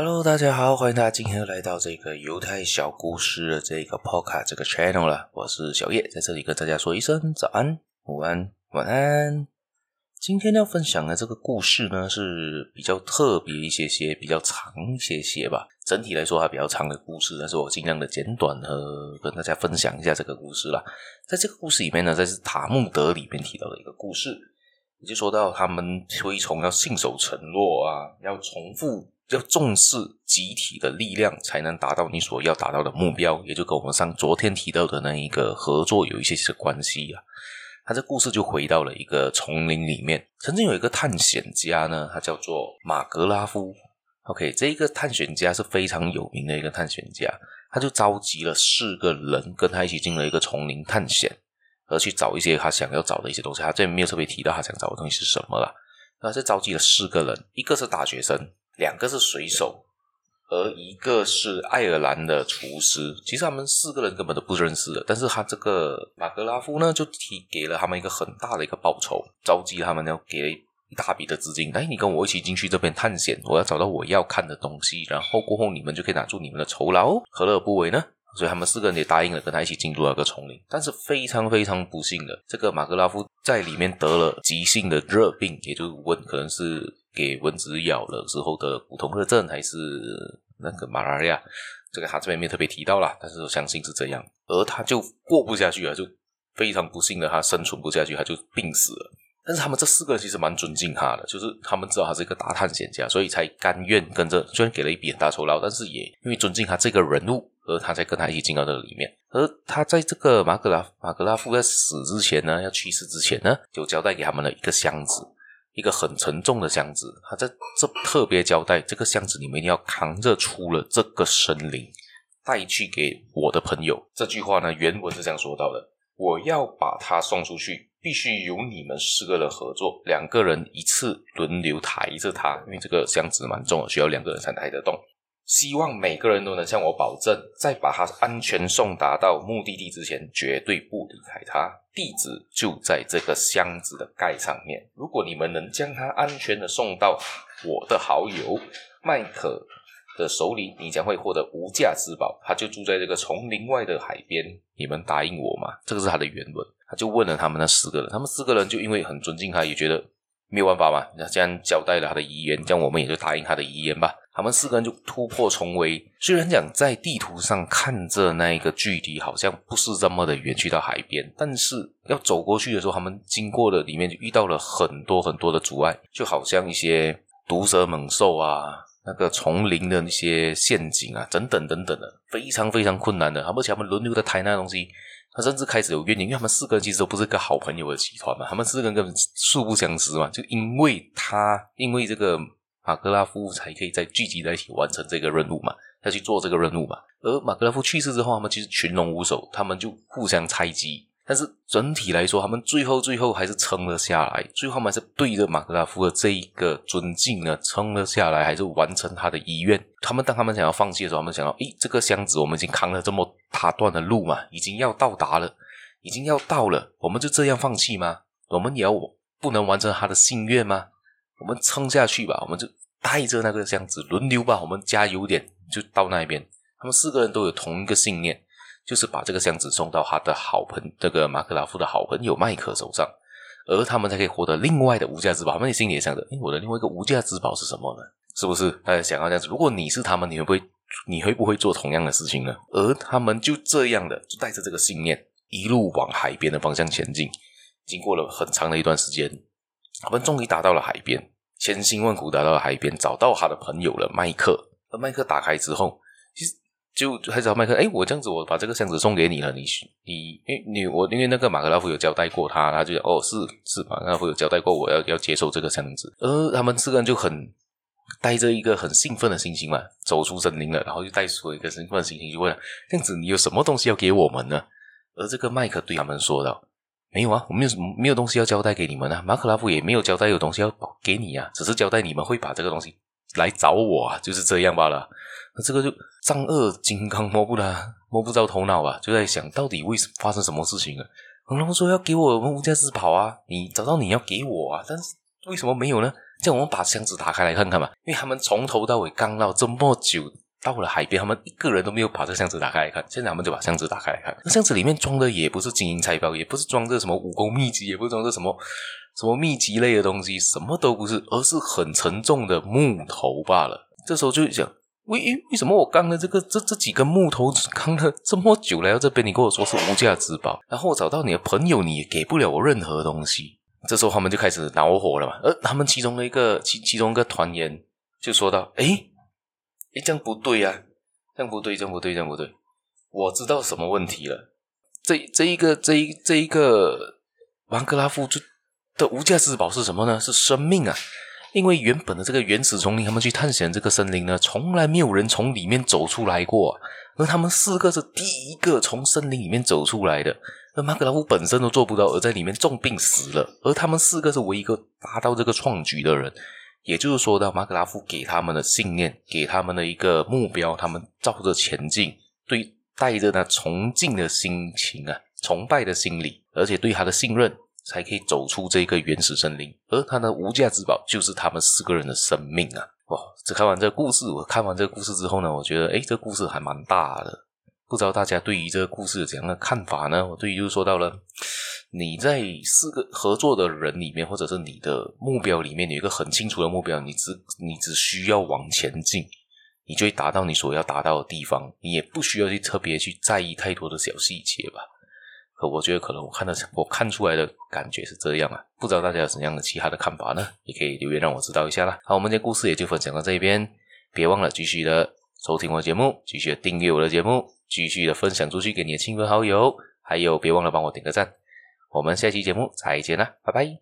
Hello，大家好，欢迎大家今天又来到这个犹太小故事的这个 Podcast 这个 Channel 了。我是小叶，在这里跟大家说一声早安、午安、晚安。今天要分享的这个故事呢，是比较特别一些些，比较长一些些吧。整体来说还比较长的故事，但是我尽量的简短和跟大家分享一下这个故事啦。在这个故事里面呢，这是塔木德里面提到的一个故事，也就说到他们推崇要信守承诺啊，要重复。要重视集体的力量，才能达到你所要达到的目标，也就跟我们上昨天提到的那一个合作有一些些关系啊。他这故事就回到了一个丛林里面，曾经有一个探险家呢，他叫做马格拉夫。OK，这一个探险家是非常有名的一个探险家，他就召集了四个人跟他一起进了一个丛林探险，而去找一些他想要找的一些东西。他这里没有特别提到他想找的东西是什么了。他是召集了四个人，一个是大学生。两个是水手，而一个是爱尔兰的厨师。其实他们四个人根本都不认识的，但是他这个马格拉夫呢，就提给了他们一个很大的一个报酬，召集他们呢，给一大笔的资金。哎，你跟我一起进去这边探险，我要找到我要看的东西，然后过后你们就可以拿住你们的酬劳，何乐而不为呢？所以他们四个人也答应了，跟他一起进入那个丛林。但是非常非常不幸的，这个马格拉夫在里面得了急性的热病，也就是问可能是。给蚊子咬了之后的骨痛热症，还是那个马拉利亚？这个他这边没特别提到啦，但是我相信是这样。而他就过不下去了，就非常不幸的，他生存不下去，他就病死了。但是他们这四个人其实蛮尊敬他的，就是他们知道他是一个大探险家，所以才甘愿跟着，虽然给了一笔很大酬劳，但是也因为尊敬他这个人物，而他才跟他一起进到这个里面。而他在这个马格拉马格拉夫在死之前呢，要去世之前呢，就交代给他们了一个箱子。一个很沉重的箱子，他在这特别交代，这个箱子你们一定要扛着出了这个森林，带去给我的朋友。这句话呢，原文是这样说到的：我要把它送出去，必须由你们四个人合作，两个人一次轮流抬着它，因为这个箱子蛮重的，需要两个人才抬得动。希望每个人都能向我保证，在把它安全送达到目的地之前，绝对不离开它。地址就在这个箱子的盖上面。如果你们能将它安全的送到我的好友麦克的手里，你将会获得无价之宝。他就住在这个丛林外的海边。你们答应我吗？这个是他的原文。他就问了他们那四个人，他们四个人就因为很尊敬他，也觉得。没有办法嘛，那既然交代了他的遗言，这样我们也就答应他的遗言吧。他们四个人就突破重围，虽然讲在地图上看着那一个距离好像不是这么的远，去到海边，但是要走过去的时候，他们经过的里面就遇到了很多很多的阻碍，就好像一些毒蛇猛兽啊，那个丛林的那些陷阱啊，等等等等的，非常非常困难的。而且他们轮流的抬那东西。他甚至开始有怨言，因为他们四个人其实都不是一个好朋友的集团嘛，他们四个人根本素不相识嘛，就因为他，因为这个马格拉夫才可以在聚集在一起完成这个任务嘛，要去做这个任务嘛。而马格拉夫去世之后，他们其实群龙无首，他们就互相猜忌。但是整体来说，他们最后最后还是撑了下来。最后他们还是对着马格拉夫的这一个尊敬呢，撑了下来，还是完成他的遗愿。他们当他们想要放弃的时候，他们想到：诶，这个箱子我们已经扛了这么大段的路嘛，已经要到达了，已经要到了，我们就这样放弃吗？我们也要不能完成他的心愿吗？我们撑下去吧，我们就带着那个箱子轮流吧，我们加油点，就到那边。他们四个人都有同一个信念。就是把这个箱子送到他的好朋友，这个马克拉夫的好朋友麦克手上，而他们才可以获得另外的无价之宝。他们心里也想着：诶，我的另外一个无价之宝是什么呢？是不是？大家想要这样子。如果你是他们，你会不会？你会不会做同样的事情呢？而他们就这样的，就带着这个信念，一路往海边的方向前进。经过了很长的一段时间，他们终于达到了海边，千辛万苦达到了海边，找到他的朋友了，麦克。而麦克打开之后，其实。就还找麦克，哎，我这样子，我把这个箱子送给你了，你你，因为你我因为那个马格拉夫有交代过他，他就，哦，是是，马格拉夫有交代过我要要接受这个箱子，而他们四个人就很带着一个很兴奋的心情嘛，走出森林了，然后就带出一个兴奋的心情，就问，这样子你有什么东西要给我们呢？而这个麦克对他们说道，没有啊，我没有什么没有东西要交代给你们啊，马格拉夫也没有交代有东西要给你啊，只是交代你们会把这个东西来找我啊，就是这样罢了。这个就丈二金刚摸不啦，摸不着 头脑吧，就在想到底为什么发生什么事情了。然后说要给我们无价之宝啊，你找到你要给我啊，但是为什么没有呢？这样我们把箱子打开来看看吧。因为他们从头到尾刚到这么久，到了海边，他们一个人都没有把这箱子打开来看。现在他们就把箱子打开来看，那箱子里面装的也不是金银财宝，也不是装着什么武功秘籍，也不是装着什么什么秘籍类的东西，什么都不是，而是很沉重的木头罢了。这时候就想，为为什么我刚的这个这这几根木头刚了这么久来到这边，你跟我说是无价之宝，然后我找到你的朋友，你也给不了我任何东西。这时候他们就开始恼火了嘛，而他们其中的一个其其中一个团员就说道：“诶诶，这样不对、啊，这样不对，这样不对，这样不对，我知道什么问题了。这这一个这一这一个王格拉夫就的无价之宝是什么呢？是生命啊！因为原本的这个原始丛林，他们去探险这个森林呢，从来没有人从里面走出来过、而他们四个是第一个从森林里面走出来的。”而马格拉夫本身都做不到，而在里面重病死了。而他们四个是唯一一个达到这个创举的人，也就是说到马格拉夫给他们的信念，给他们的一个目标，他们照着前进，对带着那崇敬的心情啊，崇拜的心理，而且对他的信任，才可以走出这个原始森林。而他的无价之宝就是他们四个人的生命啊！哇，只看完这个故事，我看完这个故事之后呢，我觉得，诶，这个故事还蛮大的。不知道大家对于这个故事有怎样的看法呢？我对于就是说到了，你在四个合作的人里面，或者是你的目标里面，有一个很清楚的目标，你只你只需要往前进，你就会达到你所要达到的地方，你也不需要去特别去在意太多的小细节吧。可我觉得可能我看的我看出来的感觉是这样啊，不知道大家有怎样的其他的看法呢？也可以留言让我知道一下啦。好，我们的故事也就分享到这边，别忘了继续的收听我的节目，继续的订阅我的节目。继续的分享出去给你的亲朋好友，还有别忘了帮我点个赞。我们下期节目再见啦，拜拜。